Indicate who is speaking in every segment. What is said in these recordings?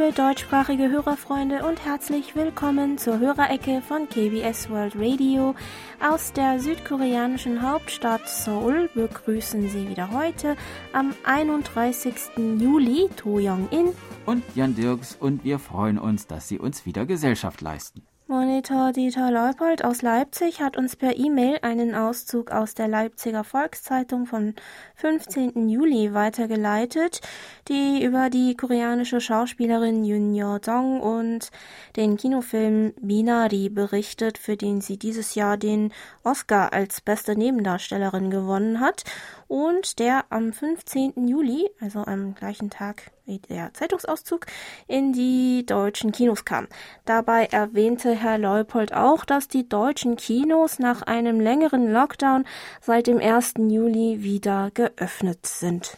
Speaker 1: Liebe deutschsprachige Hörerfreunde und herzlich willkommen zur Hörerecke von KBS World Radio. Aus der südkoreanischen Hauptstadt Seoul begrüßen Sie wieder heute am 31. Juli To Young-in
Speaker 2: und Jan Dirks und wir freuen uns, dass Sie uns wieder Gesellschaft leisten.
Speaker 1: Monitor Dieter Leupold aus Leipzig hat uns per E-Mail einen Auszug aus der Leipziger Volkszeitung vom 15. Juli weitergeleitet, die über die koreanische Schauspielerin Yoon Yo-dong und den Kinofilm Binari berichtet, für den sie dieses Jahr den Oscar als beste Nebendarstellerin gewonnen hat und der am 15. Juli, also am gleichen Tag der Zeitungsauszug, in die deutschen Kinos kam. Dabei erwähnte Herr Leupold auch, dass die deutschen Kinos nach einem längeren Lockdown seit dem 1. Juli wieder geöffnet sind.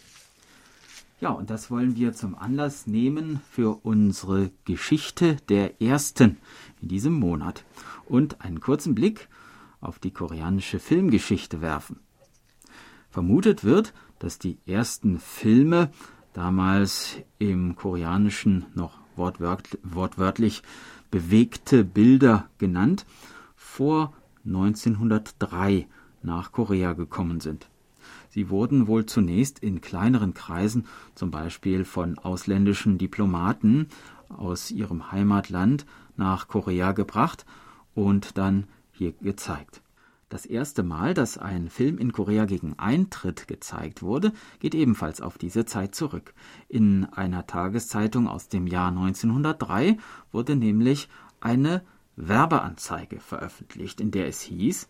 Speaker 2: Ja, und das wollen wir zum Anlass nehmen für unsere Geschichte der ersten in diesem Monat und einen kurzen Blick auf die koreanische Filmgeschichte werfen. Vermutet wird, dass die ersten Filme, damals im Koreanischen noch wortwörtlich bewegte Bilder genannt, vor 1903 nach Korea gekommen sind. Sie wurden wohl zunächst in kleineren Kreisen, zum Beispiel von ausländischen Diplomaten aus ihrem Heimatland, nach Korea gebracht und dann hier gezeigt. Das erste Mal, dass ein Film in Korea gegen Eintritt gezeigt wurde, geht ebenfalls auf diese Zeit zurück. In einer Tageszeitung aus dem Jahr 1903 wurde nämlich eine Werbeanzeige veröffentlicht, in der es hieß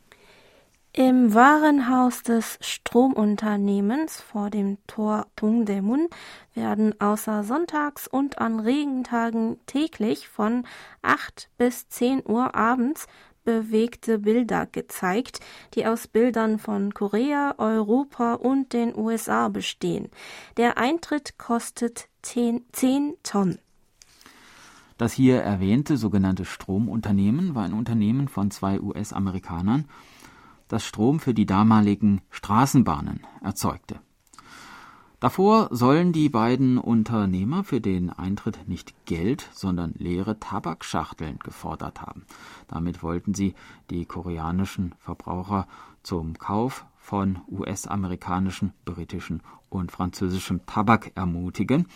Speaker 1: im Warenhaus des Stromunternehmens vor dem Tor Dongdaemun werden außer sonntags und an Regentagen täglich von 8 bis 10 Uhr abends bewegte Bilder gezeigt, die aus Bildern von Korea, Europa und den USA bestehen. Der Eintritt kostet 10, 10 Tonnen.
Speaker 2: Das hier erwähnte sogenannte Stromunternehmen war ein Unternehmen von zwei US-Amerikanern, das Strom für die damaligen Straßenbahnen erzeugte. Davor sollen die beiden Unternehmer für den Eintritt nicht Geld, sondern leere Tabakschachteln gefordert haben. Damit wollten sie die koreanischen Verbraucher zum Kauf von US-amerikanischen, britischen und französischem Tabak ermutigen,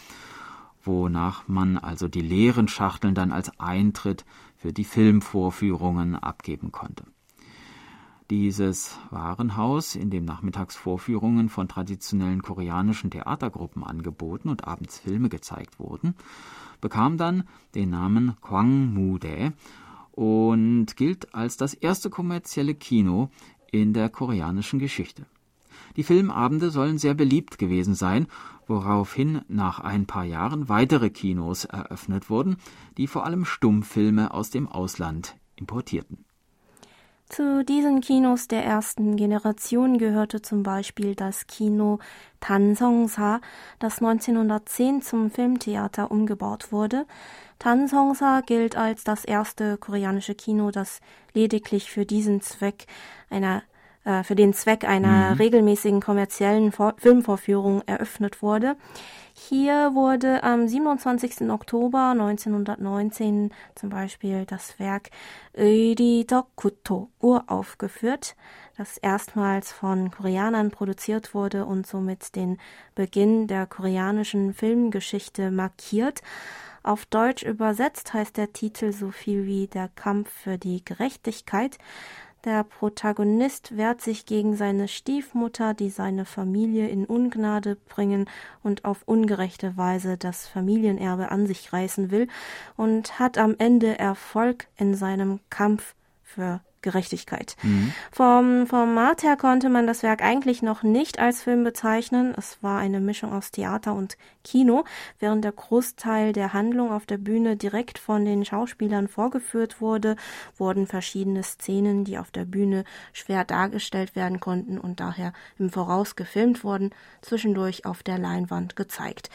Speaker 2: wonach man also die leeren Schachteln dann als Eintritt für die Filmvorführungen abgeben konnte. Dieses Warenhaus, in dem nachmittags Vorführungen von traditionellen koreanischen Theatergruppen angeboten und abends Filme gezeigt wurden, bekam dann den Namen Gwangmudae und gilt als das erste kommerzielle Kino in der koreanischen Geschichte. Die Filmabende sollen sehr beliebt gewesen sein, woraufhin nach ein paar Jahren weitere Kinos eröffnet wurden, die vor allem Stummfilme aus dem Ausland importierten.
Speaker 1: Zu diesen Kinos der ersten Generation gehörte zum Beispiel das Kino Tansongsa, das 1910 zum Filmtheater umgebaut wurde. Tansongsa gilt als das erste koreanische Kino, das lediglich für diesen Zweck einer äh, für den Zweck einer mhm. regelmäßigen kommerziellen Vor Filmvorführung eröffnet wurde. Hier wurde am 27. Oktober 1919 zum Beispiel das Werk Euridokuto uraufgeführt, das erstmals von Koreanern produziert wurde und somit den Beginn der koreanischen Filmgeschichte markiert. Auf Deutsch übersetzt heißt der Titel so viel wie Der Kampf für die Gerechtigkeit. Der Protagonist wehrt sich gegen seine Stiefmutter, die seine Familie in Ungnade bringen und auf ungerechte Weise das Familienerbe an sich reißen will und hat am Ende Erfolg in seinem Kampf für Gerechtigkeit. Mhm. Vom Format her konnte man das Werk eigentlich noch nicht als Film bezeichnen. Es war eine Mischung aus Theater und Kino, während der Großteil der Handlung auf der Bühne direkt von den Schauspielern vorgeführt wurde, wurden verschiedene Szenen, die auf der Bühne schwer dargestellt werden konnten und daher im Voraus gefilmt wurden, zwischendurch auf der Leinwand gezeigt.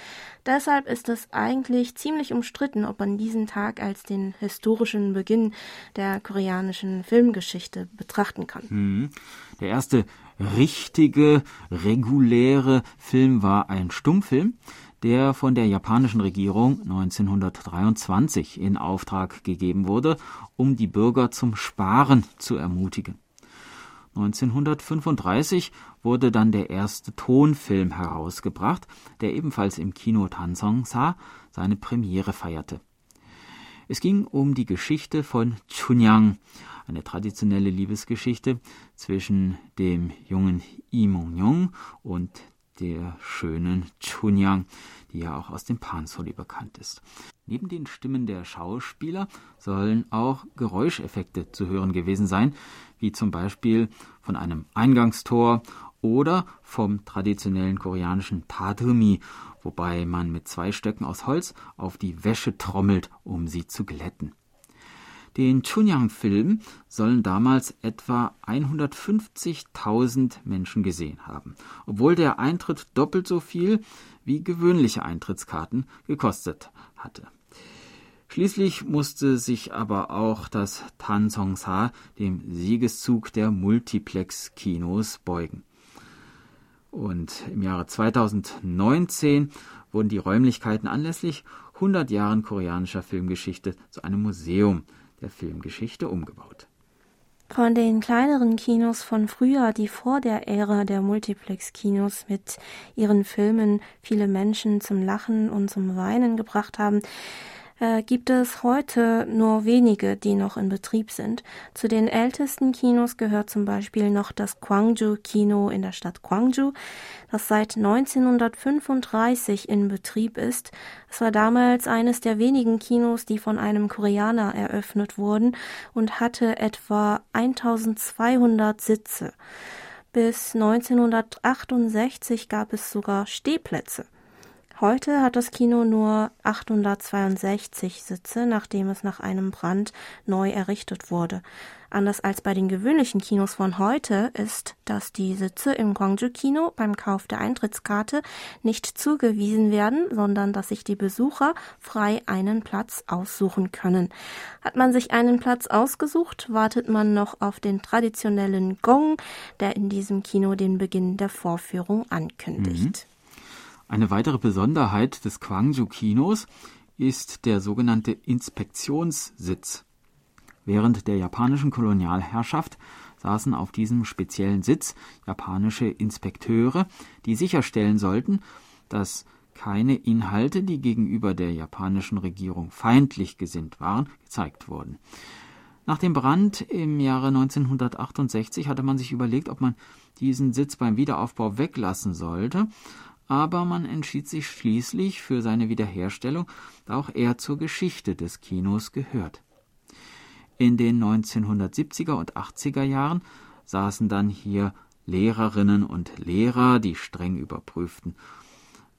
Speaker 1: Deshalb ist es eigentlich ziemlich umstritten, ob man diesen Tag als den historischen Beginn der koreanischen Filmgeschichte betrachten kann.
Speaker 2: Hm. Der erste richtige, reguläre Film war ein Stummfilm, der von der japanischen Regierung 1923 in Auftrag gegeben wurde, um die Bürger zum Sparen zu ermutigen. 1935 wurde dann der erste Tonfilm herausgebracht, der ebenfalls im Kino Tansongsa seine Premiere feierte. Es ging um die Geschichte von Chunyang, eine traditionelle Liebesgeschichte zwischen dem jungen Mong-yong und der schönen Chunyang, die ja auch aus dem Pansoli bekannt ist. Neben den Stimmen der Schauspieler sollen auch Geräuscheffekte zu hören gewesen sein, wie zum Beispiel von einem Eingangstor oder vom traditionellen koreanischen Tadumi, wobei man mit zwei Stöcken aus Holz auf die Wäsche trommelt, um sie zu glätten. Den Chunyang-Film sollen damals etwa 150.000 Menschen gesehen haben, obwohl der Eintritt doppelt so viel wie gewöhnliche Eintrittskarten gekostet hatte. Schließlich musste sich aber auch das Tan Song-sa dem Siegeszug der Multiplex-Kinos beugen. Und im Jahre 2019 wurden die Räumlichkeiten anlässlich 100 Jahren koreanischer Filmgeschichte zu einem Museum der Filmgeschichte umgebaut.
Speaker 1: Von den kleineren Kinos von früher, die vor der Ära der Multiplex-Kinos mit ihren Filmen viele Menschen zum Lachen und zum Weinen gebracht haben, äh, gibt es heute nur wenige, die noch in Betrieb sind. Zu den ältesten Kinos gehört zum Beispiel noch das Gwangju Kino in der Stadt Gwangju, das seit 1935 in Betrieb ist. Es war damals eines der wenigen Kinos, die von einem Koreaner eröffnet wurden und hatte etwa 1200 Sitze. Bis 1968 gab es sogar Stehplätze. Heute hat das Kino nur 862 Sitze, nachdem es nach einem Brand neu errichtet wurde. Anders als bei den gewöhnlichen Kinos von heute ist, dass die Sitze im Gwangju-Kino beim Kauf der Eintrittskarte nicht zugewiesen werden, sondern dass sich die Besucher frei einen Platz aussuchen können. Hat man sich einen Platz ausgesucht, wartet man noch auf den traditionellen Gong, der in diesem Kino den Beginn der Vorführung ankündigt.
Speaker 2: Mhm. Eine weitere Besonderheit des Gwangju-Kinos ist der sogenannte Inspektionssitz. Während der japanischen Kolonialherrschaft saßen auf diesem speziellen Sitz japanische Inspekteure, die sicherstellen sollten, dass keine Inhalte, die gegenüber der japanischen Regierung feindlich gesinnt waren, gezeigt wurden. Nach dem Brand im Jahre 1968 hatte man sich überlegt, ob man diesen Sitz beim Wiederaufbau weglassen sollte, aber man entschied sich schließlich für seine Wiederherstellung, da auch er zur Geschichte des Kinos gehört. In den 1970er und 80er Jahren saßen dann hier Lehrerinnen und Lehrer, die streng überprüften,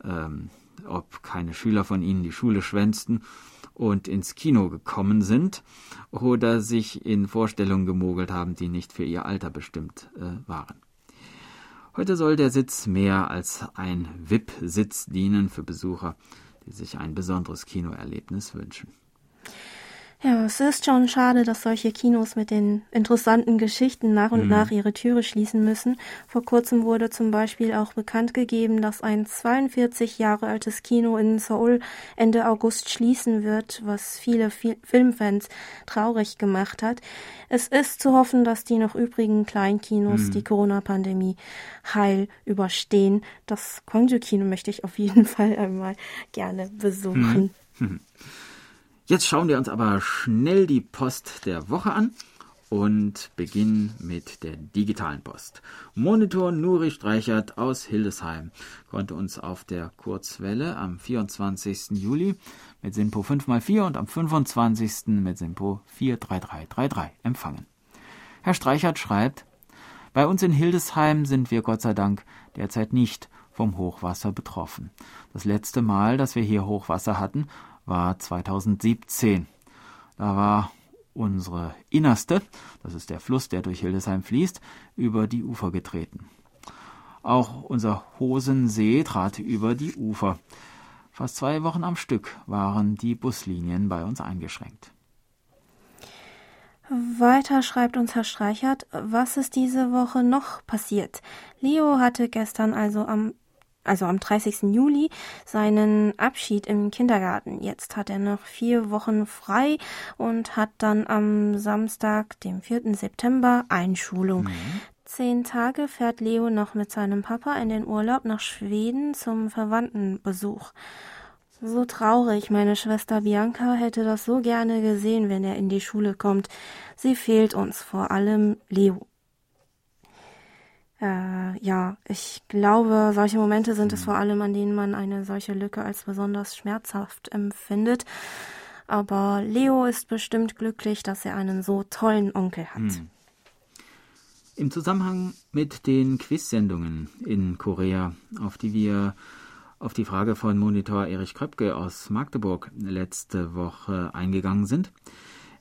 Speaker 2: ähm, ob keine Schüler von ihnen die Schule schwänzten und ins Kino gekommen sind oder sich in Vorstellungen gemogelt haben, die nicht für ihr Alter bestimmt äh, waren. Heute soll der Sitz mehr als ein VIP-Sitz dienen für Besucher, die sich ein besonderes Kinoerlebnis wünschen.
Speaker 1: Ja, es ist schon schade, dass solche Kinos mit den interessanten Geschichten nach und mhm. nach ihre Türe schließen müssen. Vor kurzem wurde zum Beispiel auch bekannt gegeben, dass ein 42 Jahre altes Kino in Seoul Ende August schließen wird, was viele Filmfans traurig gemacht hat. Es ist zu hoffen, dass die noch übrigen Kleinkinos mhm. die Corona-Pandemie heil überstehen. Das Gwangju-Kino möchte ich auf jeden Fall einmal gerne besuchen. Mhm.
Speaker 2: Jetzt schauen wir uns aber schnell die Post der Woche an und beginnen mit der digitalen Post. Monitor Nuri Streichert aus Hildesheim konnte uns auf der Kurzwelle am 24. Juli mit SINPO 5x4 und am 25. mit SINPO 43333 empfangen. Herr Streichert schreibt, bei uns in Hildesheim sind wir Gott sei Dank derzeit nicht vom Hochwasser betroffen. Das letzte Mal, dass wir hier Hochwasser hatten, war 2017. Da war unsere Innerste, das ist der Fluss, der durch Hildesheim fließt, über die Ufer getreten. Auch unser Hosensee trat über die Ufer. Fast zwei Wochen am Stück waren die Buslinien bei uns eingeschränkt.
Speaker 1: Weiter schreibt uns Herr Streichert, was ist diese Woche noch passiert? Leo hatte gestern also am also am 30. Juli, seinen Abschied im Kindergarten. Jetzt hat er noch vier Wochen frei und hat dann am Samstag, dem 4. September, Einschulung. Mhm. Zehn Tage fährt Leo noch mit seinem Papa in den Urlaub nach Schweden zum Verwandtenbesuch. So traurig, meine Schwester Bianca hätte das so gerne gesehen, wenn er in die Schule kommt. Sie fehlt uns, vor allem Leo. Äh, ja, ich glaube, solche Momente sind es mhm. vor allem, an denen man eine solche Lücke als besonders schmerzhaft empfindet. Aber Leo ist bestimmt glücklich, dass er einen so tollen Onkel hat. Hm.
Speaker 2: Im Zusammenhang mit den Quiz-Sendungen in Korea, auf die wir auf die Frage von Monitor Erich Kröpke aus Magdeburg letzte Woche eingegangen sind,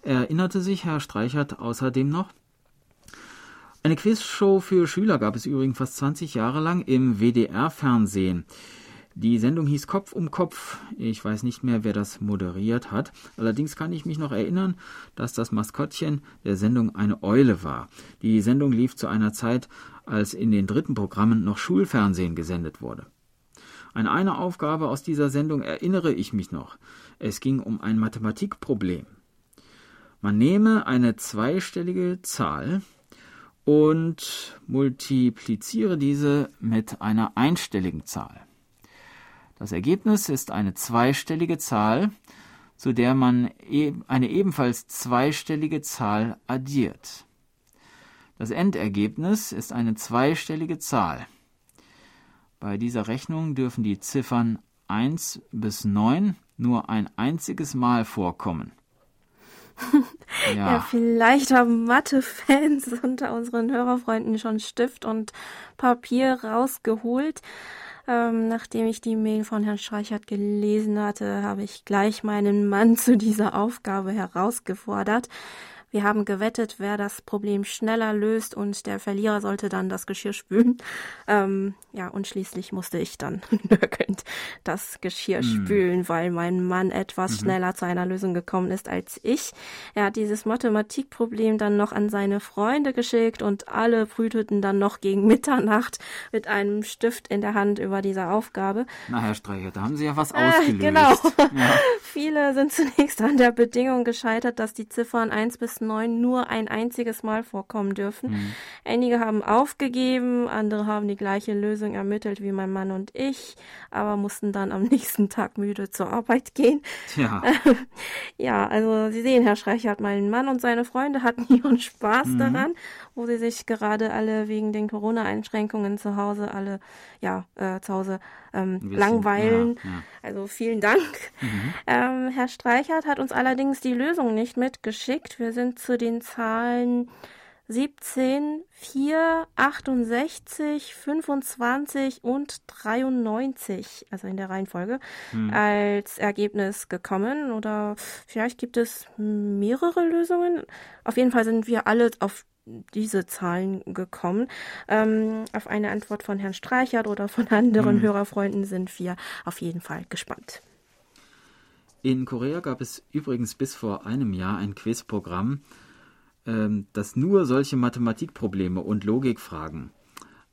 Speaker 2: erinnerte sich Herr Streichert außerdem noch, eine Quizshow für Schüler gab es übrigens fast 20 Jahre lang im WDR-Fernsehen. Die Sendung hieß Kopf um Kopf. Ich weiß nicht mehr, wer das moderiert hat. Allerdings kann ich mich noch erinnern, dass das Maskottchen der Sendung eine Eule war. Die Sendung lief zu einer Zeit, als in den dritten Programmen noch Schulfernsehen gesendet wurde. An eine Aufgabe aus dieser Sendung erinnere ich mich noch. Es ging um ein Mathematikproblem. Man nehme eine zweistellige Zahl, und multipliziere diese mit einer einstelligen Zahl. Das Ergebnis ist eine zweistellige Zahl, zu der man e-, eine ebenfalls zweistellige Zahl addiert. Das Endergebnis ist eine zweistellige Zahl. Bei dieser Rechnung dürfen die Ziffern 1 bis 9 nur ein einziges Mal vorkommen.
Speaker 1: Ja. ja, vielleicht haben Mathe-Fans unter unseren Hörerfreunden schon Stift und Papier rausgeholt. Ähm, nachdem ich die Mail von Herrn Streichert gelesen hatte, habe ich gleich meinen Mann zu dieser Aufgabe herausgefordert. Wir haben gewettet, wer das Problem schneller löst und der Verlierer sollte dann das Geschirr spülen. Ähm, ja, und schließlich musste ich dann nörgelnd das Geschirr mhm. spülen, weil mein Mann etwas mhm. schneller zu einer Lösung gekommen ist als ich. Er hat dieses Mathematikproblem dann noch an seine Freunde geschickt und alle brüteten dann noch gegen Mitternacht mit einem Stift in der Hand über diese Aufgabe.
Speaker 2: Na, Herr Streicher, da haben Sie ja was äh, ausgelöst.
Speaker 1: Äh, genau. Ja. Viele sind zunächst an der Bedingung gescheitert, dass die Ziffern 1 bis 9 nur ein einziges Mal vorkommen dürfen. Mhm. Einige haben aufgegeben, andere haben die gleiche Lösung ermittelt wie mein Mann und ich, aber mussten dann am nächsten Tag müde zur Arbeit gehen.
Speaker 2: Ja,
Speaker 1: ja also Sie sehen, Herr Schreichert, mein Mann und seine Freunde hatten ihren Spaß mhm. daran, wo sie sich gerade alle wegen den Corona-Einschränkungen zu Hause alle ja äh, zu Hause ähm, langweilen. Ja, ja. Also vielen Dank. Mhm. Ähm, Herr Streichert hat uns allerdings die Lösung nicht mitgeschickt. Wir sind zu den Zahlen 17, 4, 68, 25 und 93, also in der Reihenfolge, hm. als Ergebnis gekommen. Oder vielleicht gibt es mehrere Lösungen. Auf jeden Fall sind wir alle auf diese Zahlen gekommen. Ähm, auf eine Antwort von Herrn Streichert oder von anderen hm. Hörerfreunden sind wir auf jeden Fall gespannt.
Speaker 2: In Korea gab es übrigens bis vor einem Jahr ein Quizprogramm, ähm, das nur solche Mathematikprobleme und Logikfragen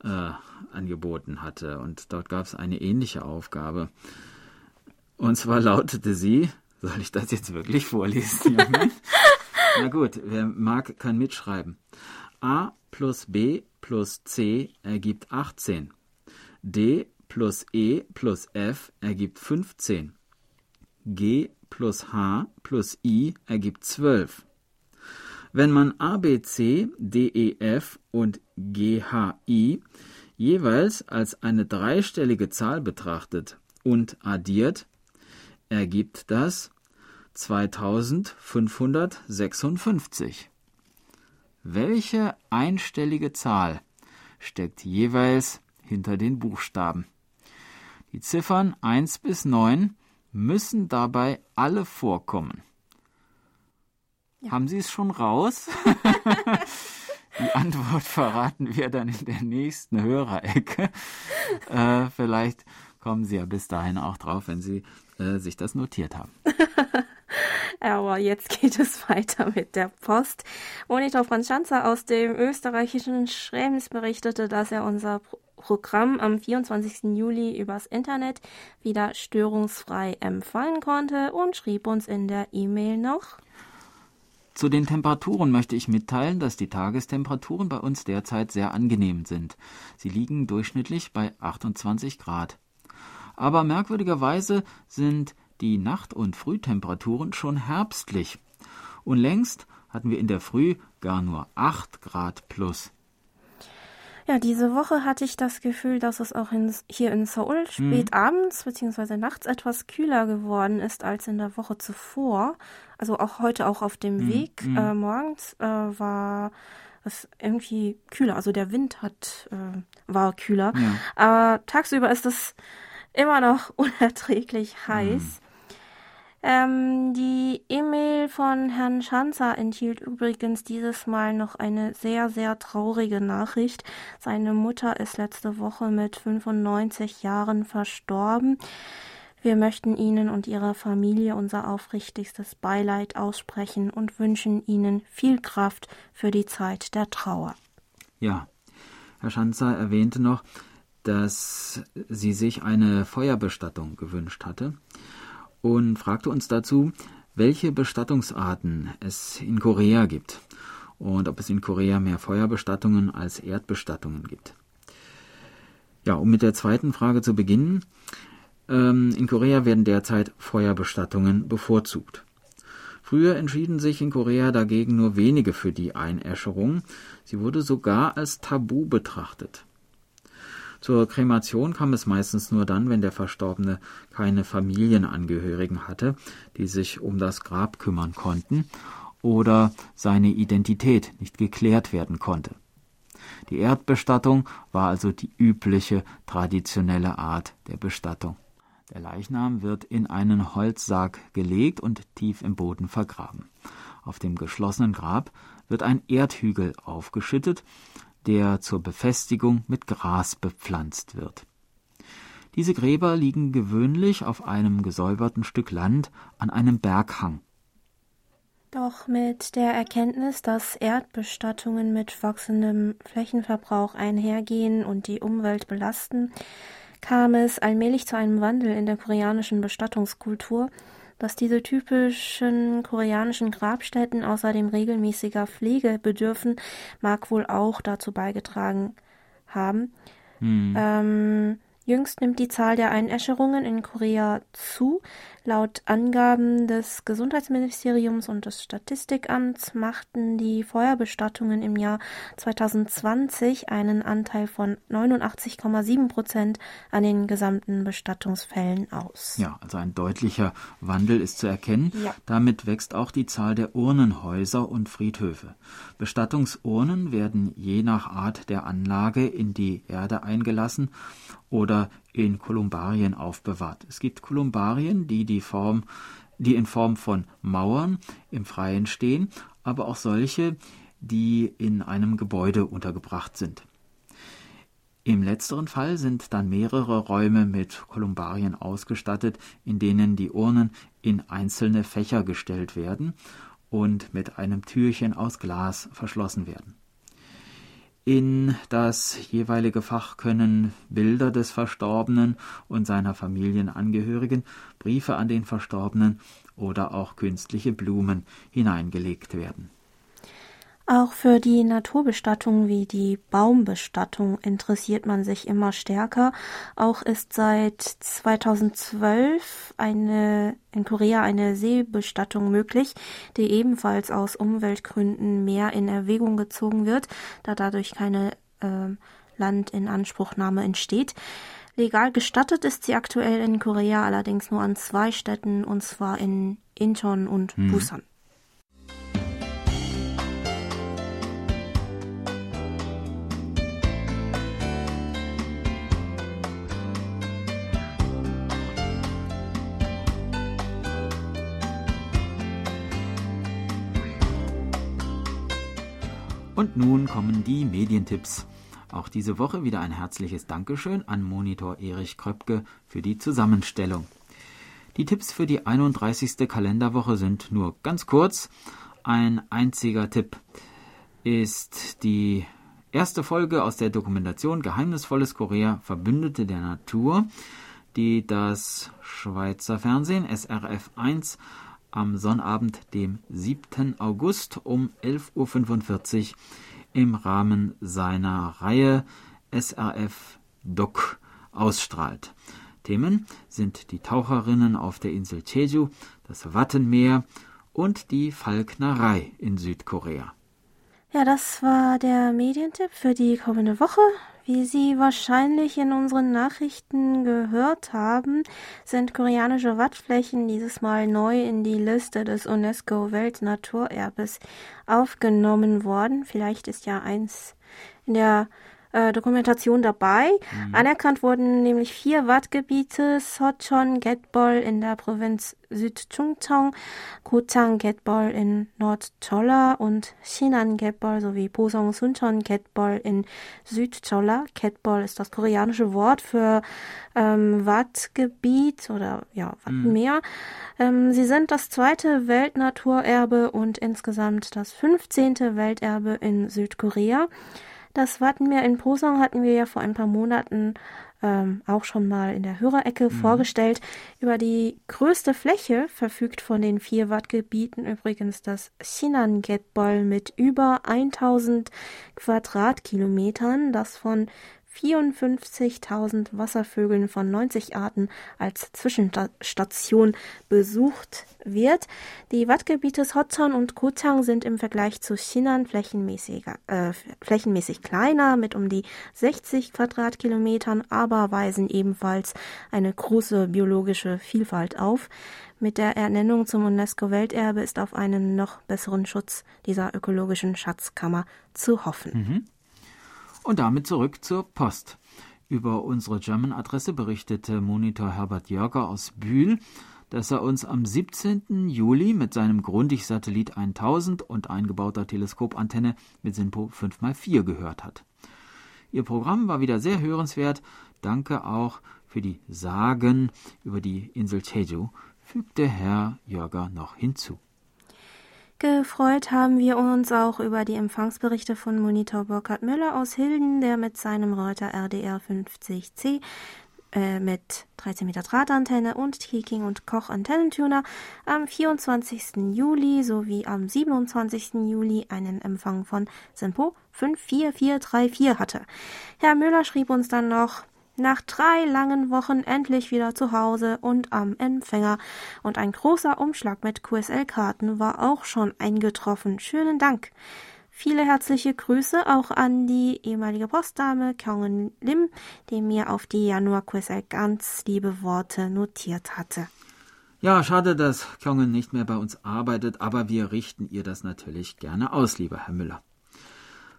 Speaker 2: äh, angeboten hatte. Und dort gab es eine ähnliche Aufgabe. Und zwar lautete sie, soll ich das jetzt wirklich vorlesen? Na gut, wer mag, kann mitschreiben. A plus B plus C ergibt 18. D plus E plus F ergibt 15. G plus H plus I ergibt 12. Wenn man A, B, C, D, E, F und G, H, I jeweils als eine dreistellige Zahl betrachtet und addiert, ergibt das 2556. Welche einstellige Zahl steckt jeweils hinter den Buchstaben? Die Ziffern 1 bis 9 müssen dabei alle vorkommen. Ja. Haben Sie es schon raus? Die Antwort verraten wir dann in der nächsten Hörerecke. Äh, vielleicht kommen Sie ja bis dahin auch drauf, wenn Sie äh, sich das notiert haben.
Speaker 1: Aber jetzt geht es weiter mit der Post. Monitor Franz Schanzer aus dem österreichischen Schrems berichtete, dass er unser Programm am 24. Juli übers Internet wieder störungsfrei empfangen konnte und schrieb uns in der E-Mail noch.
Speaker 2: Zu den Temperaturen möchte ich mitteilen, dass die Tagestemperaturen bei uns derzeit sehr angenehm sind. Sie liegen durchschnittlich bei 28 Grad. Aber merkwürdigerweise sind die Nacht- und Frühtemperaturen schon herbstlich. Und längst hatten wir in der Früh gar nur 8 Grad plus.
Speaker 1: Ja, diese Woche hatte ich das Gefühl, dass es auch in, hier in Seoul spät mhm. abends bzw. nachts etwas kühler geworden ist als in der Woche zuvor. Also auch heute auch auf dem mhm. Weg mhm. äh, morgens äh, war es irgendwie kühler. Also der Wind hat äh, war kühler. Ja. Aber tagsüber ist es immer noch unerträglich heiß. Ähm, die E-Mail von Herrn Schanzer enthielt übrigens dieses Mal noch eine sehr, sehr traurige Nachricht. Seine Mutter ist letzte Woche mit 95 Jahren verstorben. Wir möchten Ihnen und Ihrer Familie unser aufrichtigstes Beileid aussprechen und wünschen Ihnen viel Kraft für die Zeit der Trauer.
Speaker 2: Ja, Herr Schanzer erwähnte noch, dass sie sich eine Feuerbestattung gewünscht hatte und fragte uns dazu, welche Bestattungsarten es in Korea gibt und ob es in Korea mehr Feuerbestattungen als Erdbestattungen gibt. Ja, um mit der zweiten Frage zu beginnen. Ähm, in Korea werden derzeit Feuerbestattungen bevorzugt. Früher entschieden sich in Korea dagegen nur wenige für die Einäscherung. Sie wurde sogar als Tabu betrachtet. Zur Kremation kam es meistens nur dann, wenn der Verstorbene keine Familienangehörigen hatte, die sich um das Grab kümmern konnten oder seine Identität nicht geklärt werden konnte. Die Erdbestattung war also die übliche traditionelle Art der Bestattung. Der Leichnam wird in einen Holzsarg gelegt und tief im Boden vergraben. Auf dem geschlossenen Grab wird ein Erdhügel aufgeschüttet der zur Befestigung mit Gras bepflanzt wird. Diese Gräber liegen gewöhnlich auf einem gesäuberten Stück Land an einem Berghang.
Speaker 1: Doch mit der Erkenntnis, dass Erdbestattungen mit wachsendem Flächenverbrauch einhergehen und die Umwelt belasten, kam es allmählich zu einem Wandel in der koreanischen Bestattungskultur, dass diese typischen koreanischen Grabstätten außerdem regelmäßiger Pflege bedürfen, mag wohl auch dazu beigetragen haben. Hm. Ähm, Jüngst nimmt die Zahl der Einäscherungen in Korea zu. Laut Angaben des Gesundheitsministeriums und des Statistikamts machten die Feuerbestattungen im Jahr 2020 einen Anteil von 89,7 Prozent an den gesamten Bestattungsfällen aus.
Speaker 2: Ja, also ein deutlicher Wandel ist zu erkennen. Ja. Damit wächst auch die Zahl der Urnenhäuser und Friedhöfe. Bestattungsurnen werden je nach Art der Anlage in die Erde eingelassen oder in Kolumbarien aufbewahrt. Es gibt Kolumbarien, die die Form, die in Form von Mauern im Freien stehen, aber auch solche, die in einem Gebäude untergebracht sind. Im letzteren Fall sind dann mehrere Räume mit Kolumbarien ausgestattet, in denen die Urnen in einzelne Fächer gestellt werden und mit einem Türchen aus Glas verschlossen werden. In das jeweilige Fach können Bilder des Verstorbenen und seiner Familienangehörigen, Briefe an den Verstorbenen oder auch künstliche Blumen hineingelegt werden.
Speaker 1: Auch für die Naturbestattung wie die Baumbestattung interessiert man sich immer stärker. Auch ist seit 2012 eine, in Korea eine Seebestattung möglich, die ebenfalls aus Umweltgründen mehr in Erwägung gezogen wird, da dadurch keine äh, Landinanspruchnahme entsteht. Legal gestattet ist sie aktuell in Korea allerdings nur an zwei Städten, und zwar in Incheon und hm. Busan.
Speaker 2: Und nun kommen die Medientipps. Auch diese Woche wieder ein herzliches Dankeschön an Monitor Erich Kröpke für die Zusammenstellung. Die Tipps für die 31. Kalenderwoche sind nur ganz kurz. Ein einziger Tipp ist die erste Folge aus der Dokumentation Geheimnisvolles Korea, Verbündete der Natur, die das Schweizer Fernsehen SRF 1 am Sonnabend, dem 7. August um 11.45 Uhr im Rahmen seiner Reihe SRF Doc ausstrahlt. Themen sind die Taucherinnen auf der Insel Jeju, das Wattenmeer und die Falknerei in Südkorea.
Speaker 1: Ja, das war der Medientipp für die kommende Woche. Wie Sie wahrscheinlich in unseren Nachrichten gehört haben, sind koreanische Wattflächen dieses Mal neu in die Liste des UNESCO Weltnaturerbes aufgenommen worden. Vielleicht ist ja eins in der äh, Dokumentation dabei. Mhm. Anerkannt wurden nämlich vier Wattgebiete, Sochon Getbol in der Provinz Südchungcheong, Gochang Getbol in Nordcholla und Sinan Getbol sowie Bosong Suncheon Getbol in Südcholla. Getbol ist das koreanische Wort für ähm, Wattgebiet oder ja, Wattenmeer. Mhm. Ähm, sie sind das zweite Weltnaturerbe und insgesamt das 15. Welterbe in Südkorea. Das Wattenmeer in Posong hatten wir ja vor ein paar Monaten ähm, auch schon mal in der Hörerecke mhm. vorgestellt. Über die größte Fläche verfügt von den vier Wattgebieten übrigens das Sinangetbol mit über 1000 Quadratkilometern, das von 54.000 Wasservögeln von 90 Arten als Zwischenstation besucht wird. Die Wattgebiete Sochon und Kutang sind im Vergleich zu Chinan flächenmäßig, äh, flächenmäßig kleiner mit um die 60 Quadratkilometern, aber weisen ebenfalls eine große biologische Vielfalt auf. Mit der Ernennung zum UNESCO-Welterbe ist auf einen noch besseren Schutz dieser ökologischen Schatzkammer zu hoffen.
Speaker 2: Mhm. Und damit zurück zur Post. Über unsere German-Adresse berichtete Monitor Herbert Jörger aus Bühl, dass er uns am 17. Juli mit seinem Grundig-Satellit 1000 und eingebauter Teleskopantenne mit SINPO 5x4 gehört hat. Ihr Programm war wieder sehr hörenswert. Danke auch für die Sagen über die Insel Jeju, fügte Herr Jörger noch hinzu.
Speaker 1: Gefreut haben wir uns auch über die Empfangsberichte von Monitor Burkhard Müller aus Hilden, der mit seinem Reuter RDR 50C äh, mit 13 Meter Drahtantenne und Keking und Koch Antennentuner am 24. Juli sowie am 27. Juli einen Empfang von Simpo 54434 hatte. Herr Müller schrieb uns dann noch, nach drei langen Wochen endlich wieder zu Hause und am Empfänger. Und ein großer Umschlag mit QSL-Karten war auch schon eingetroffen. Schönen Dank. Viele herzliche Grüße auch an die ehemalige Postdame Kyungen Lim, die mir auf die Januar QSL ganz liebe Worte notiert hatte.
Speaker 2: Ja, schade, dass Kyungen nicht mehr bei uns arbeitet, aber wir richten ihr das natürlich gerne aus, lieber Herr Müller.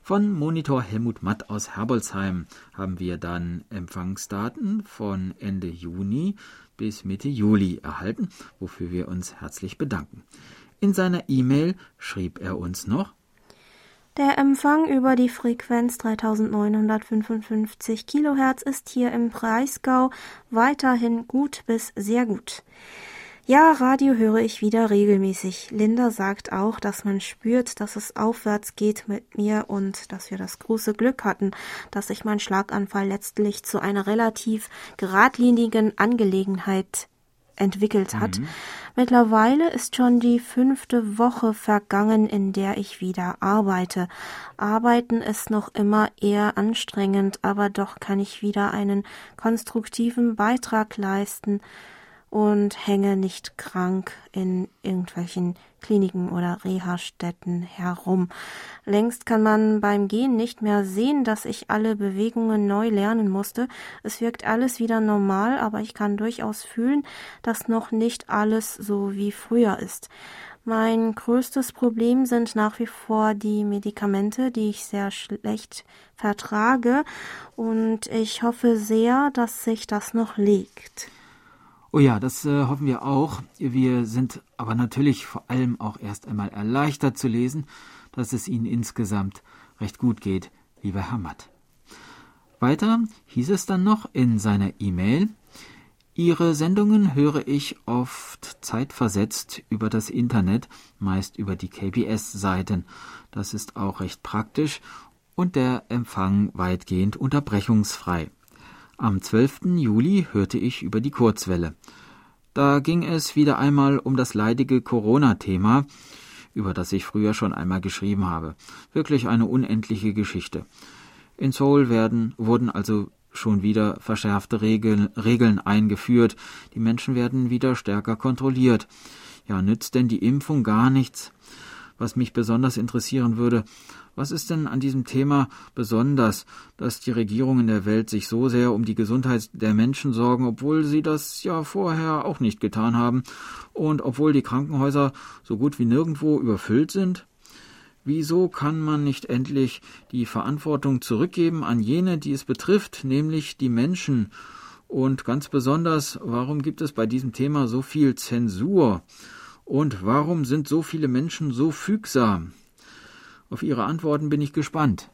Speaker 2: Von Monitor Helmut Matt aus Herbolzheim haben wir dann Empfangsdaten von Ende Juni bis Mitte Juli erhalten, wofür wir uns herzlich bedanken. In seiner E-Mail schrieb er uns noch,
Speaker 1: der Empfang über die Frequenz 3955 kHz ist hier im Breisgau weiterhin gut bis sehr gut. Ja, Radio höre ich wieder regelmäßig. Linda sagt auch, dass man spürt, dass es aufwärts geht mit mir und dass wir das große Glück hatten, dass sich mein Schlaganfall letztlich zu einer relativ geradlinigen Angelegenheit entwickelt hat. Mhm. Mittlerweile ist schon die fünfte Woche vergangen, in der ich wieder arbeite. Arbeiten ist noch immer eher anstrengend, aber doch kann ich wieder einen konstruktiven Beitrag leisten und hänge nicht krank in irgendwelchen Kliniken oder Reha-Stätten herum. Längst kann man beim Gehen nicht mehr sehen, dass ich alle Bewegungen neu lernen musste. Es wirkt alles wieder normal, aber ich kann durchaus fühlen, dass noch nicht alles so wie früher ist. Mein größtes Problem sind nach wie vor die Medikamente, die ich sehr schlecht vertrage, und ich hoffe sehr, dass sich das noch legt.
Speaker 2: Oh ja, das äh, hoffen wir auch. Wir sind aber natürlich vor allem auch erst einmal erleichtert zu lesen, dass es Ihnen insgesamt recht gut geht, lieber Herr Matt. Weiter hieß es dann noch in seiner E-Mail, Ihre Sendungen höre ich oft zeitversetzt über das Internet, meist über die KBS-Seiten. Das ist auch recht praktisch und der Empfang weitgehend unterbrechungsfrei. Am 12. Juli hörte ich über die Kurzwelle. Da ging es wieder einmal um das leidige Corona-Thema, über das ich früher schon einmal geschrieben habe. Wirklich eine unendliche Geschichte. In Seoul werden, wurden also schon wieder verschärfte Regeln, Regeln eingeführt. Die Menschen werden wieder stärker kontrolliert. Ja, nützt denn die Impfung gar nichts? Was mich besonders interessieren würde, was ist denn an diesem Thema besonders, dass die Regierungen der Welt sich so sehr um die Gesundheit der Menschen sorgen, obwohl sie das ja vorher auch nicht getan haben und obwohl die Krankenhäuser so gut wie nirgendwo überfüllt sind? Wieso kann man nicht endlich die Verantwortung zurückgeben an jene, die es betrifft, nämlich die Menschen? Und ganz besonders, warum gibt es bei diesem Thema so viel Zensur? Und warum sind so viele Menschen so fügsam? Auf Ihre Antworten bin ich gespannt.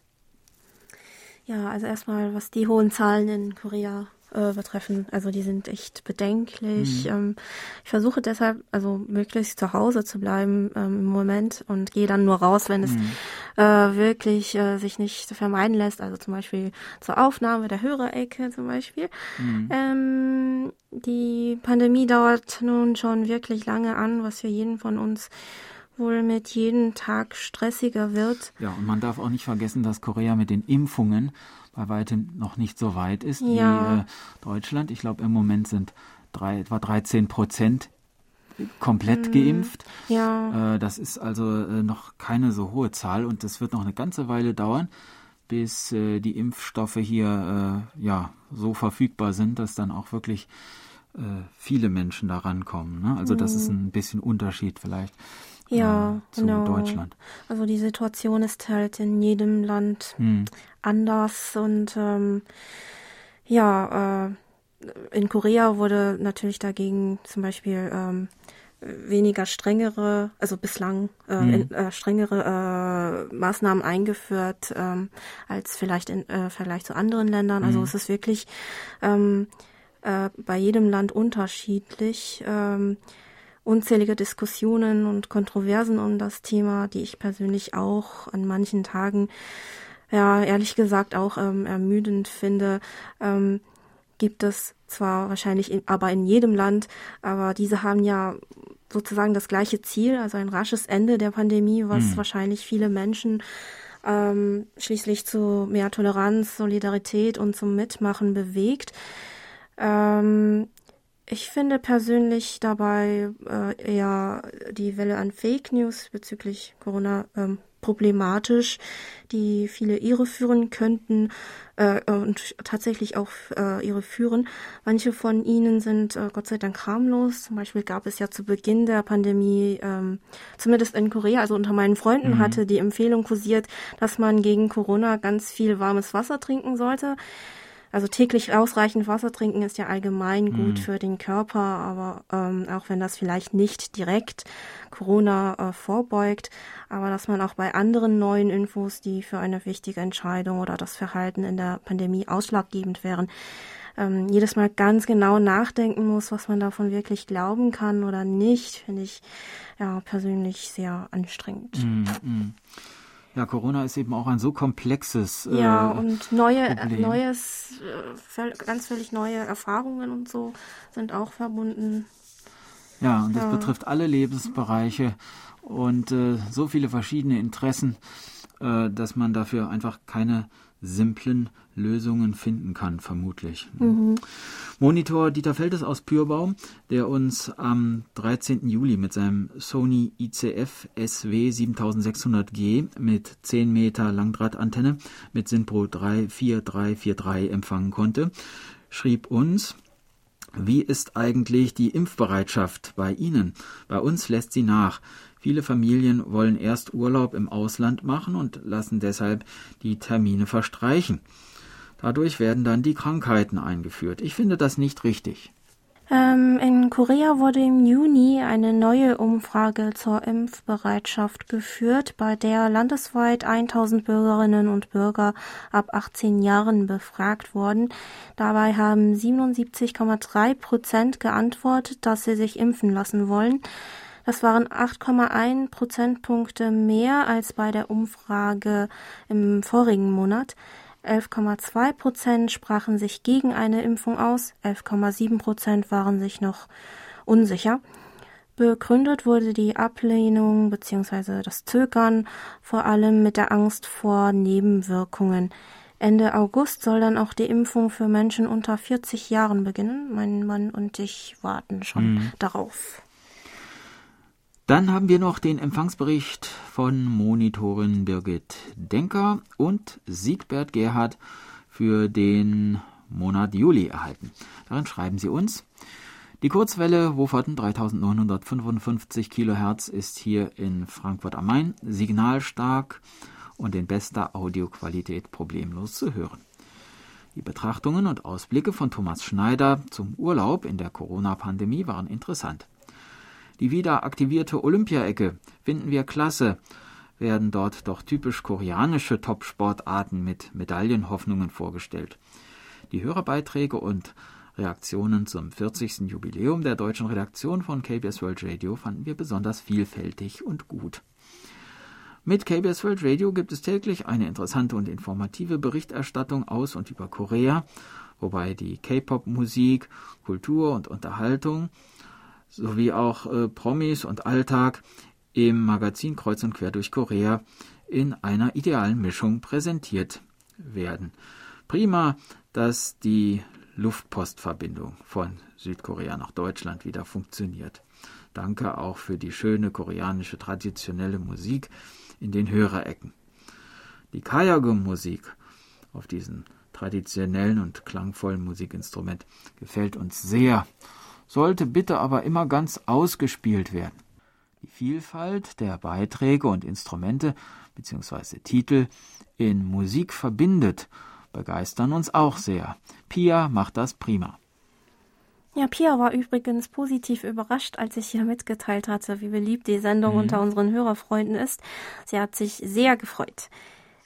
Speaker 1: Ja, also erstmal, was die hohen Zahlen in Korea äh, betreffen, also die sind echt bedenklich. Mhm. Ähm, ich versuche deshalb, also möglichst zu Hause zu bleiben ähm, im Moment und gehe dann nur raus, wenn es mhm. äh, wirklich äh, sich nicht vermeiden lässt. Also zum Beispiel zur Aufnahme der Hörerecke zum Beispiel. Mhm. Ähm, die Pandemie dauert nun schon wirklich lange an, was für jeden von uns wohl mit jedem Tag stressiger wird.
Speaker 2: Ja, und man darf auch nicht vergessen, dass Korea mit den Impfungen bei weitem noch nicht so weit ist ja. wie äh, Deutschland. Ich glaube, im Moment sind drei, etwa 13 Prozent komplett mhm. geimpft. Ja. Äh, das ist also äh, noch keine so hohe Zahl und das wird noch eine ganze Weile dauern, bis äh, die Impfstoffe hier äh, ja so verfügbar sind, dass dann auch wirklich äh, viele Menschen da rankommen. Ne? Also das ist mhm. ein bisschen Unterschied vielleicht
Speaker 1: ja, äh, zu genau. Deutschland. Also die Situation ist halt in jedem Land hm. anders und ähm, ja, äh, in Korea wurde natürlich dagegen zum Beispiel ähm, weniger strengere, also bislang äh, mhm. in, äh, strengere äh, Maßnahmen eingeführt ähm, als vielleicht im äh, Vergleich zu anderen Ländern. Also mhm. es ist wirklich ähm, äh, bei jedem Land unterschiedlich. Ähm, unzählige Diskussionen und Kontroversen um das Thema, die ich persönlich auch an manchen Tagen, ja, ehrlich gesagt auch ähm, ermüdend finde. Ähm, gibt es zwar wahrscheinlich in, aber in jedem Land, aber diese haben ja sozusagen das gleiche Ziel, also ein rasches Ende der Pandemie, was mhm. wahrscheinlich viele Menschen ähm, schließlich zu mehr Toleranz, Solidarität und zum Mitmachen bewegt. Ähm, ich finde persönlich dabei äh, eher die Welle an Fake News bezüglich Corona ähm, problematisch, die viele Irre führen könnten äh, und tatsächlich auch äh, Irre führen. Manche von ihnen sind äh, Gott sei Dank harmlos. Zum Beispiel gab es ja zu Beginn der Pandemie, ähm, zumindest in Korea, also unter meinen Freunden, mhm. hatte die Empfehlung kursiert, dass man gegen Corona ganz viel warmes Wasser trinken sollte. Also täglich ausreichend Wasser trinken ist ja allgemein gut mhm. für den Körper, aber ähm, auch wenn das vielleicht nicht direkt Corona äh, vorbeugt, aber dass man auch bei anderen neuen Infos, die für eine wichtige Entscheidung oder das Verhalten in der Pandemie ausschlaggebend wären, ähm, jedes Mal ganz genau nachdenken muss, was man davon wirklich glauben kann oder nicht, finde ich ja persönlich sehr anstrengend.
Speaker 2: Mm, mm. Ja, Corona ist eben auch ein so komplexes.
Speaker 1: Äh, ja, und neue, Problem. neues, äh, ganz völlig neue Erfahrungen und so sind auch verbunden.
Speaker 2: Ja, und das ja. betrifft alle Lebensbereiche und äh, so viele verschiedene Interessen, äh, dass man dafür einfach keine simplen Lösungen finden kann, vermutlich. Mhm. Monitor Dieter Feldes aus Pürbaum, der uns am 13. Juli mit seinem Sony ICF SW 7600G mit 10 Meter Langdrahtantenne mit Sinpro 34343 empfangen konnte, schrieb uns, wie ist eigentlich die Impfbereitschaft bei Ihnen? Bei uns lässt sie nach. Viele Familien wollen erst Urlaub im Ausland machen und lassen deshalb die Termine verstreichen. Dadurch werden dann die Krankheiten eingeführt. Ich finde das nicht richtig.
Speaker 1: Ähm, in Korea wurde im Juni eine neue Umfrage zur Impfbereitschaft geführt, bei der landesweit 1000 Bürgerinnen und Bürger ab 18 Jahren befragt wurden. Dabei haben 77,3 Prozent geantwortet, dass sie sich impfen lassen wollen. Das waren 8,1 Prozentpunkte mehr als bei der Umfrage im vorigen Monat. 11,2 Prozent sprachen sich gegen eine Impfung aus, 11,7 Prozent waren sich noch unsicher. Begründet wurde die Ablehnung bzw. das Zögern vor allem mit der Angst vor Nebenwirkungen. Ende August soll dann auch die Impfung für Menschen unter 40 Jahren beginnen. Mein Mann und ich warten schon mhm. darauf.
Speaker 2: Dann haben wir noch den Empfangsbericht von Monitorin Birgit Denker und Siegbert Gerhard für den Monat Juli erhalten. Darin schreiben sie uns, die Kurzwelle Woferten 3955 kHz ist hier in Frankfurt am Main signalstark und in bester Audioqualität problemlos zu hören. Die Betrachtungen und Ausblicke von Thomas Schneider zum Urlaub in der Corona-Pandemie waren interessant. Die wieder aktivierte Olympia-Ecke finden wir klasse, werden dort doch typisch koreanische Top-Sportarten mit Medaillenhoffnungen vorgestellt. Die Hörerbeiträge und Reaktionen zum 40. Jubiläum der deutschen Redaktion von KBS World Radio fanden wir besonders vielfältig und gut. Mit KBS World Radio gibt es täglich eine interessante und informative Berichterstattung aus und über Korea, wobei die K-Pop-Musik, Kultur und Unterhaltung sowie auch äh, Promis und Alltag im Magazin Kreuz und Quer durch Korea in einer idealen Mischung präsentiert werden. Prima, dass die Luftpostverbindung von Südkorea nach Deutschland wieder funktioniert. Danke auch für die schöne koreanische traditionelle Musik in den Hörerecken. Die Kayagum-Musik auf diesem traditionellen und klangvollen Musikinstrument gefällt uns sehr sollte bitte aber immer ganz ausgespielt werden. Die Vielfalt der Beiträge und Instrumente bzw. Titel in Musik verbindet, begeistern uns auch sehr. Pia macht das prima.
Speaker 1: Ja, Pia war übrigens positiv überrascht, als ich ihr mitgeteilt hatte, wie beliebt die Sendung mhm. unter unseren Hörerfreunden ist. Sie hat sich sehr gefreut.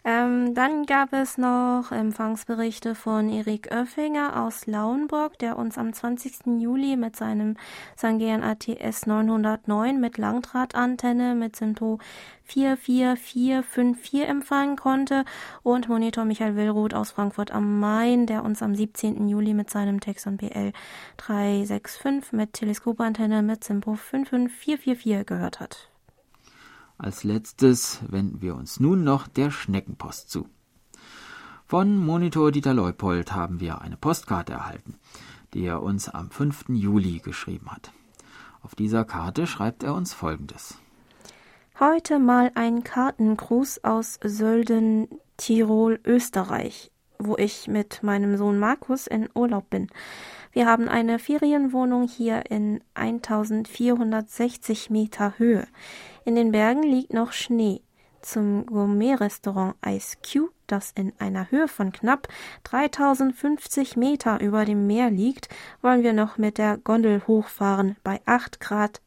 Speaker 1: Ähm, dann gab es noch Empfangsberichte von Erik Oeffinger aus Lauenburg, der uns am 20. Juli mit seinem Sangean ATS 909 mit Langdrahtantenne mit Synto 44454 empfangen konnte und Monitor Michael Willruth aus Frankfurt am Main, der uns am 17. Juli mit seinem Texon BL 365 mit Teleskopantenne mit Simpo 55444 gehört hat.
Speaker 2: Als letztes wenden wir uns nun noch der Schneckenpost zu. Von Monitor Dieter Leupold haben wir eine Postkarte erhalten, die er uns am 5. Juli geschrieben hat. Auf dieser Karte schreibt er uns Folgendes.
Speaker 1: Heute mal ein Kartengruß aus Sölden, Tirol, Österreich, wo ich mit meinem Sohn Markus in Urlaub bin. Wir haben eine Ferienwohnung hier in 1460 Meter Höhe. In den Bergen liegt noch Schnee. Zum Gourmet-Restaurant Ice Q, das in einer Höhe von knapp 3050 Meter über dem Meer liegt, wollen wir noch mit der Gondel hochfahren bei 8 Grad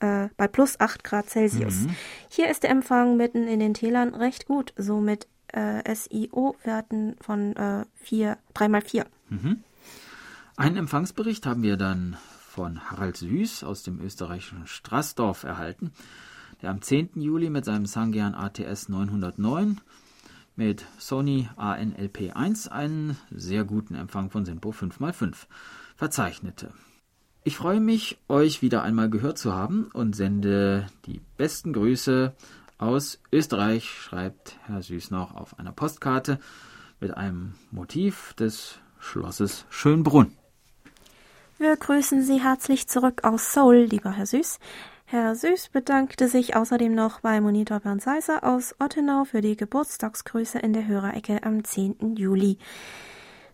Speaker 1: äh, bei plus 8 Grad Celsius. Mhm. Hier ist der Empfang mitten in den Tälern recht gut, so mit äh, SIO-Werten von äh, 4, 3 mal 4. Mhm.
Speaker 2: Einen Empfangsbericht haben wir dann von Harald Süß aus dem österreichischen Straßdorf erhalten der am 10. Juli mit seinem Sangean ATS 909 mit Sony ANLP1 einen sehr guten Empfang von Simpo 5x5 verzeichnete. Ich freue mich, euch wieder einmal gehört zu haben und sende die besten Grüße aus Österreich, schreibt Herr Süß noch auf einer Postkarte mit einem Motiv des Schlosses Schönbrunn.
Speaker 1: Wir grüßen Sie herzlich zurück aus Seoul, lieber Herr Süß. Herr Süß bedankte sich außerdem noch bei Monitor Bernd Seiser aus Ottenau für die Geburtstagsgrüße in der Hörerecke am 10. Juli.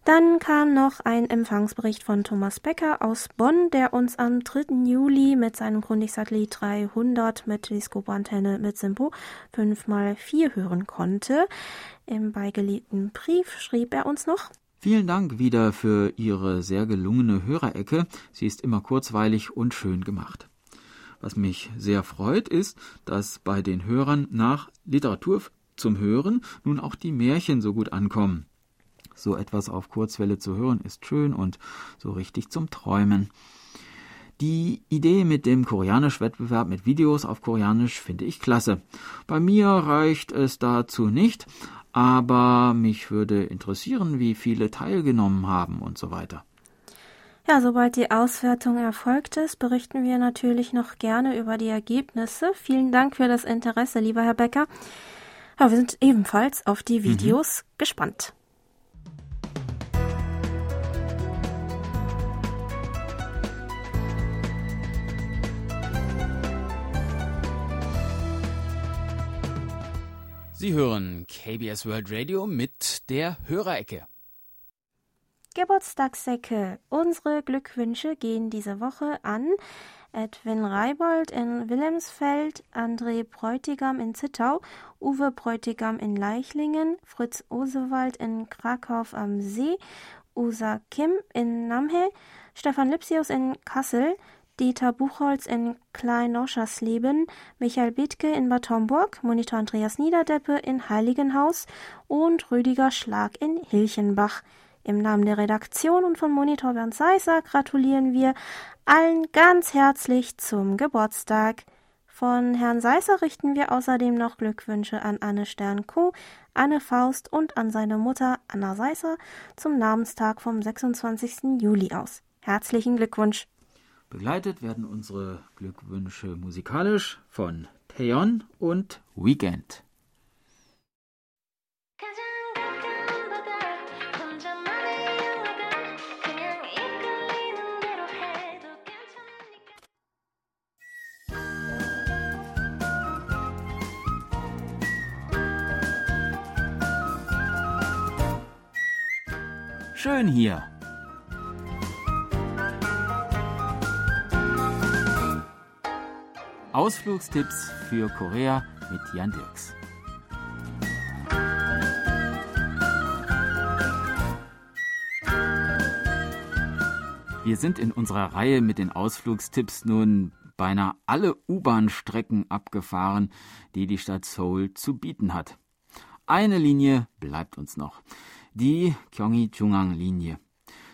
Speaker 1: Dann kam noch ein Empfangsbericht von Thomas Becker aus Bonn, der uns am 3. Juli mit seinem Grundig-Satellit 300 mit Teleskopantenne mit Simpo 5x4 hören konnte. Im beigelegten Brief schrieb er uns noch,
Speaker 2: Vielen Dank wieder für Ihre sehr gelungene Hörerecke. Sie ist immer kurzweilig und schön gemacht. Was mich sehr freut, ist, dass bei den Hörern nach Literatur zum Hören nun auch die Märchen so gut ankommen. So etwas auf Kurzwelle zu hören ist schön und so richtig zum Träumen. Die Idee mit dem Koreanisch-Wettbewerb mit Videos auf Koreanisch finde ich klasse. Bei mir reicht es dazu nicht, aber mich würde interessieren, wie viele teilgenommen haben und so weiter.
Speaker 1: Ja, sobald die Auswertung erfolgt ist, berichten wir natürlich noch gerne über die Ergebnisse. Vielen Dank für das Interesse, lieber Herr Becker. Ja, wir sind ebenfalls auf die mhm. Videos mhm. gespannt.
Speaker 2: Sie hören KBS World Radio mit der Hörerecke.
Speaker 1: Geburtstagssäcke. Unsere Glückwünsche gehen diese Woche an Edwin Reibold in Wilhelmsfeld, André Bräutigam in Zittau, Uwe Bräutigam in Leichlingen, Fritz Osewald in Krakau am See, Usa Kim in Namhe, Stefan Lipsius in Kassel, Dieter Buchholz in Klein-Oschersleben, Michael Bethke in Bad Homburg, Monitor Andreas Niederdeppe in Heiligenhaus und Rüdiger Schlag in Hilchenbach. Im Namen der Redaktion und von Monitor Bernd Seisser gratulieren wir allen ganz herzlich zum Geburtstag. Von Herrn Seisser richten wir außerdem noch Glückwünsche an Anne Stern-Co., Anne Faust und an seine Mutter Anna Seisser zum Namenstag vom 26. Juli aus. Herzlichen Glückwunsch!
Speaker 2: Begleitet werden unsere Glückwünsche musikalisch von Taeyeon und Weekend. Schön hier. Ausflugstipps für Korea mit Jan Dirks. Wir sind in unserer Reihe mit den Ausflugstipps nun beinahe alle U-Bahn-Strecken abgefahren, die die Stadt Seoul zu bieten hat. Eine Linie bleibt uns noch, die Gyeonggi-Jungang-Linie.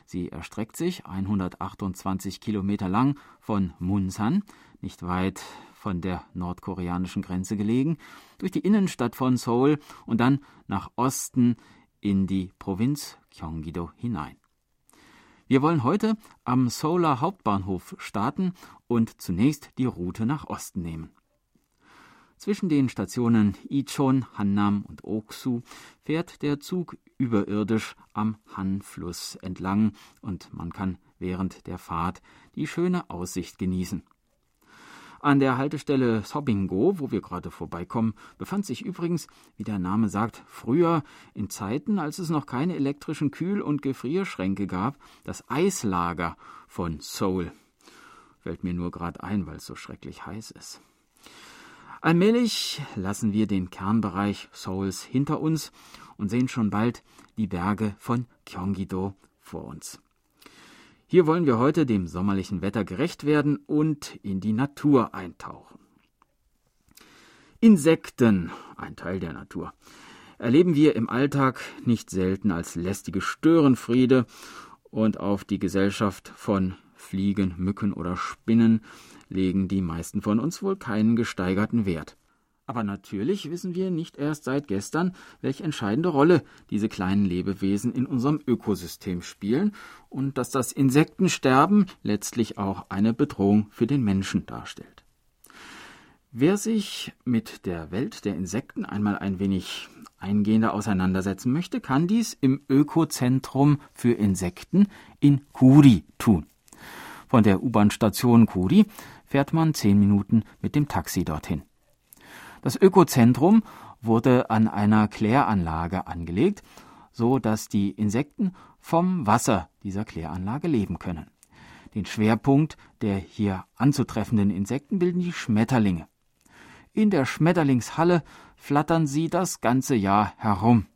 Speaker 2: Sie erstreckt sich 128 Kilometer lang von Munsan, nicht weit von der nordkoreanischen Grenze gelegen, durch die Innenstadt von Seoul und dann nach Osten in die Provinz Gyeonggi-do hinein. Wir wollen heute am Seouler Hauptbahnhof starten und zunächst die Route nach Osten nehmen. Zwischen den Stationen Ichon, Hannam und Oksu fährt der Zug überirdisch am Han-Fluss entlang und man kann während der Fahrt die schöne Aussicht genießen. An der Haltestelle Sobingo, wo wir gerade vorbeikommen, befand sich übrigens, wie der Name sagt, früher, in Zeiten, als es noch keine elektrischen Kühl- und Gefrierschränke gab, das Eislager von Seoul. Fällt mir nur gerade ein, weil es so schrecklich heiß ist. Allmählich lassen wir den Kernbereich Seouls hinter uns und sehen schon bald die Berge von Gyeonggi-do vor uns. Hier wollen wir heute dem sommerlichen Wetter gerecht werden und in die Natur eintauchen. Insekten, ein Teil der Natur, erleben wir im Alltag nicht selten als lästige Störenfriede und auf die Gesellschaft von Fliegen, Mücken oder Spinnen legen die meisten von uns wohl keinen gesteigerten Wert. Aber natürlich wissen wir nicht erst seit gestern, welche entscheidende Rolle diese kleinen Lebewesen in unserem Ökosystem spielen und dass das Insektensterben letztlich auch eine Bedrohung für den Menschen darstellt. Wer sich mit der Welt der Insekten einmal ein wenig eingehender auseinandersetzen möchte, kann dies im Ökozentrum für Insekten in Kuri tun. Von der U-Bahn-Station Kuri fährt man zehn Minuten mit dem Taxi dorthin. Das Ökozentrum wurde an einer Kläranlage angelegt, so dass die Insekten vom Wasser dieser Kläranlage leben können. Den Schwerpunkt der hier anzutreffenden Insekten bilden die Schmetterlinge. In der Schmetterlingshalle flattern sie das ganze Jahr herum.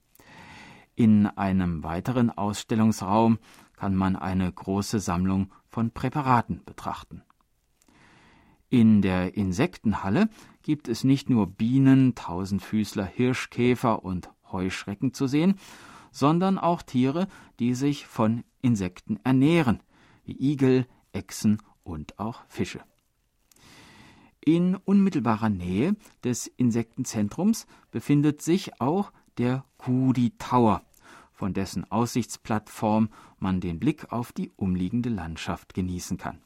Speaker 2: In einem weiteren Ausstellungsraum kann man eine große Sammlung von Präparaten betrachten. In der Insektenhalle gibt es nicht nur Bienen, Tausendfüßler, Hirschkäfer und Heuschrecken zu sehen, sondern auch Tiere, die sich von Insekten ernähren, wie Igel, Echsen und auch Fische. In unmittelbarer Nähe des Insektenzentrums befindet sich auch der Kudi Tower, von dessen Aussichtsplattform man den Blick auf die umliegende Landschaft genießen kann.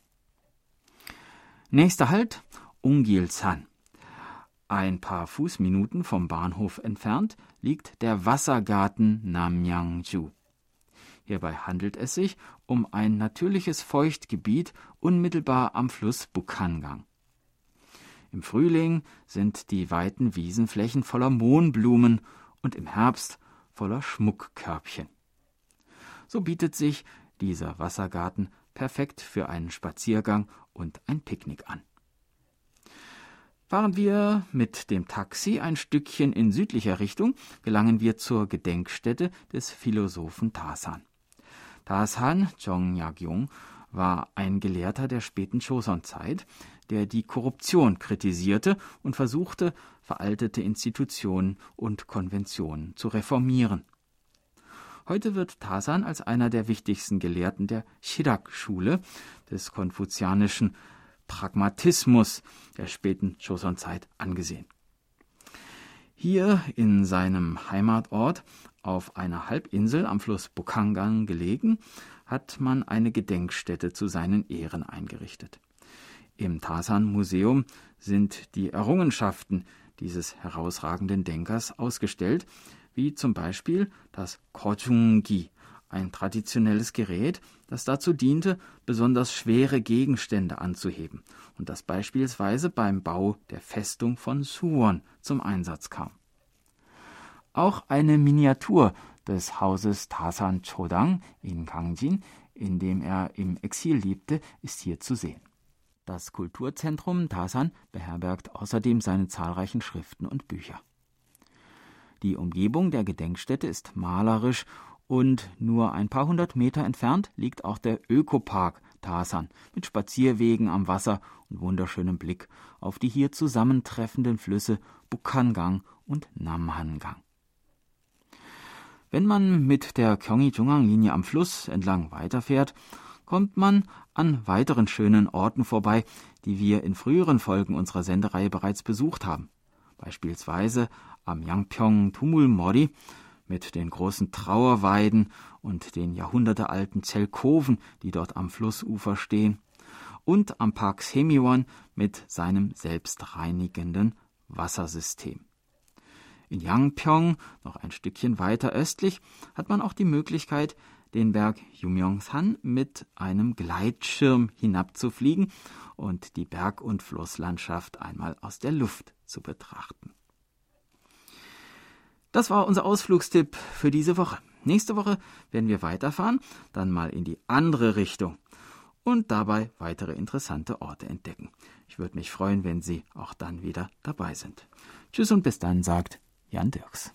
Speaker 2: Nächster Halt Ungilsan. Ein paar Fußminuten vom Bahnhof entfernt liegt der Wassergarten Namyangju. Hierbei handelt es sich um ein natürliches Feuchtgebiet unmittelbar am Fluss Bukhangang. Im Frühling sind die weiten Wiesenflächen voller Mohnblumen und im Herbst voller Schmuckkörbchen. So bietet sich dieser Wassergarten perfekt für einen Spaziergang und ein Picknick an. Fahren wir mit dem Taxi ein Stückchen in südlicher Richtung, gelangen wir zur Gedenkstätte des Philosophen Tasan. Tasan Jong-Yak-Jung war ein Gelehrter der späten Joseon-Zeit, der die Korruption kritisierte und versuchte, veraltete Institutionen und Konventionen zu reformieren. Heute wird Tasan als einer der wichtigsten Gelehrten der Shirak-Schule des konfuzianischen Pragmatismus der späten Joseon-Zeit angesehen. Hier in seinem Heimatort auf einer Halbinsel am Fluss Bukhangan gelegen, hat man eine Gedenkstätte zu seinen Ehren eingerichtet. Im Tasan-Museum sind die Errungenschaften dieses herausragenden Denkers ausgestellt, wie zum Beispiel das Kochungi, ein traditionelles Gerät, das dazu diente, besonders schwere Gegenstände anzuheben und das beispielsweise beim Bau der Festung von Suwon zum Einsatz kam. Auch eine Miniatur des Hauses Tasan Chodang in Gangjin, in dem er im Exil lebte, ist hier zu sehen. Das Kulturzentrum Tasan beherbergt außerdem seine zahlreichen Schriften und Bücher. Die Umgebung der Gedenkstätte ist malerisch und nur ein paar hundert Meter entfernt liegt auch der Ökopark Tasan mit Spazierwegen am Wasser und wunderschönem Blick auf die hier zusammentreffenden Flüsse Bukhangang und Namhangang. Wenn man mit der Gyeonggi-Jungang-Linie am Fluss entlang weiterfährt, kommt man an weiteren schönen Orten vorbei, die wir in früheren Folgen unserer Sendereihe bereits besucht haben. Beispielsweise am Yangpyeong Tumulmori mit den großen Trauerweiden und den jahrhundertealten Zelkoven, die dort am Flussufer stehen, und am Park Semiwon mit seinem selbstreinigenden Wassersystem. In Yangpyeong, noch ein Stückchen weiter östlich, hat man auch die Möglichkeit, den Berg Yumyongsan mit einem Gleitschirm hinabzufliegen und die Berg- und Flusslandschaft einmal aus der Luft zu betrachten. Das war unser Ausflugstipp für diese Woche. Nächste Woche werden wir weiterfahren, dann mal in die andere Richtung und dabei weitere interessante Orte entdecken. Ich würde mich freuen, wenn Sie auch dann wieder dabei sind. Tschüss und bis dann, sagt Jan Dirks.